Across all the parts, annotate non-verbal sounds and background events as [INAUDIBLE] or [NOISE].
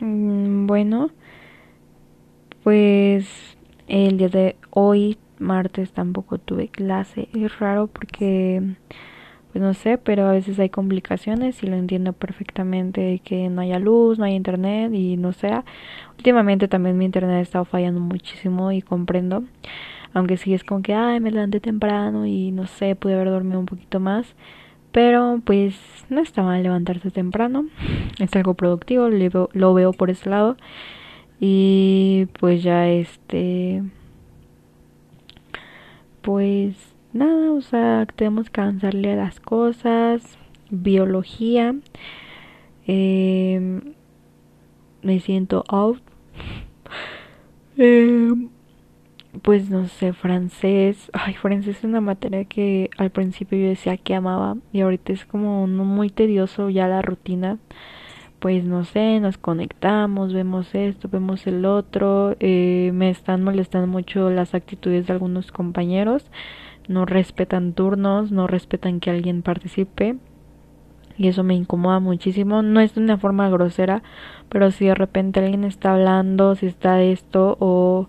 Mm, bueno, pues el día de hoy, martes, tampoco tuve clase. Es raro porque, pues no sé, pero a veces hay complicaciones y lo entiendo perfectamente que no haya luz, no haya internet y no sea. Últimamente también mi internet ha estado fallando muchísimo y comprendo. Aunque sí es como que, ay, me levanté temprano y no sé, pude haber dormido un poquito más. Pero pues no está mal levantarse temprano. Es algo productivo, lo veo por ese lado. Y pues ya este... Pues nada, o sea, tenemos que avanzarle a las cosas. Biología. Eh, me siento out. [LAUGHS] Eh, pues no sé, francés. Ay, francés es una materia que al principio yo decía que amaba y ahorita es como muy tedioso ya la rutina. Pues no sé, nos conectamos, vemos esto, vemos el otro. Eh, me están molestando mucho las actitudes de algunos compañeros. No respetan turnos, no respetan que alguien participe. Y eso me incomoda muchísimo. No es de una forma grosera, pero si de repente alguien está hablando, si está esto o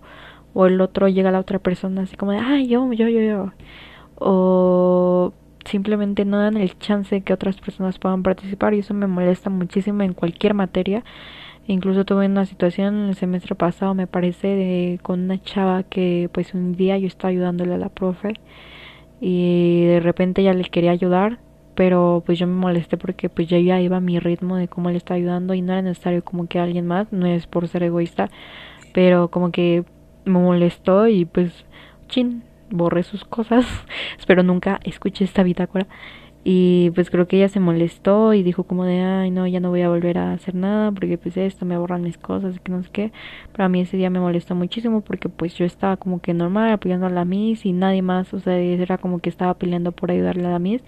o el otro llega a la otra persona así como de, ay, yo, yo, yo, yo. O simplemente no dan el chance que otras personas puedan participar y eso me molesta muchísimo en cualquier materia. Incluso tuve una situación en el semestre pasado, me parece, de, con una chava que pues un día yo estaba ayudándole a la profe y de repente ya le quería ayudar, pero pues yo me molesté porque pues ya iba a mi ritmo de cómo le estaba ayudando y no era necesario como que alguien más, no es por ser egoísta, pero como que me molestó y pues, chin, borré sus cosas. [LAUGHS] Espero nunca escuche esta bitácora. Y pues creo que ella se molestó y dijo como de, ay, no, ya no voy a volver a hacer nada porque pues esto me borran mis cosas, que no sé qué. Pero a mí ese día me molestó muchísimo porque pues yo estaba como que normal apoyando a la Miss y nadie más, o sea, era como que estaba peleando por ayudarle a la Miss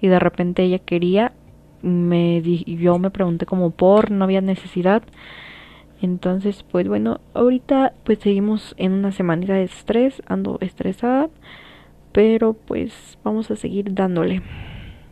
y de repente ella quería, me yo me pregunté como por, no había necesidad. Entonces, pues bueno, ahorita pues seguimos en una semanita de estrés, ando estresada, pero pues vamos a seguir dándole.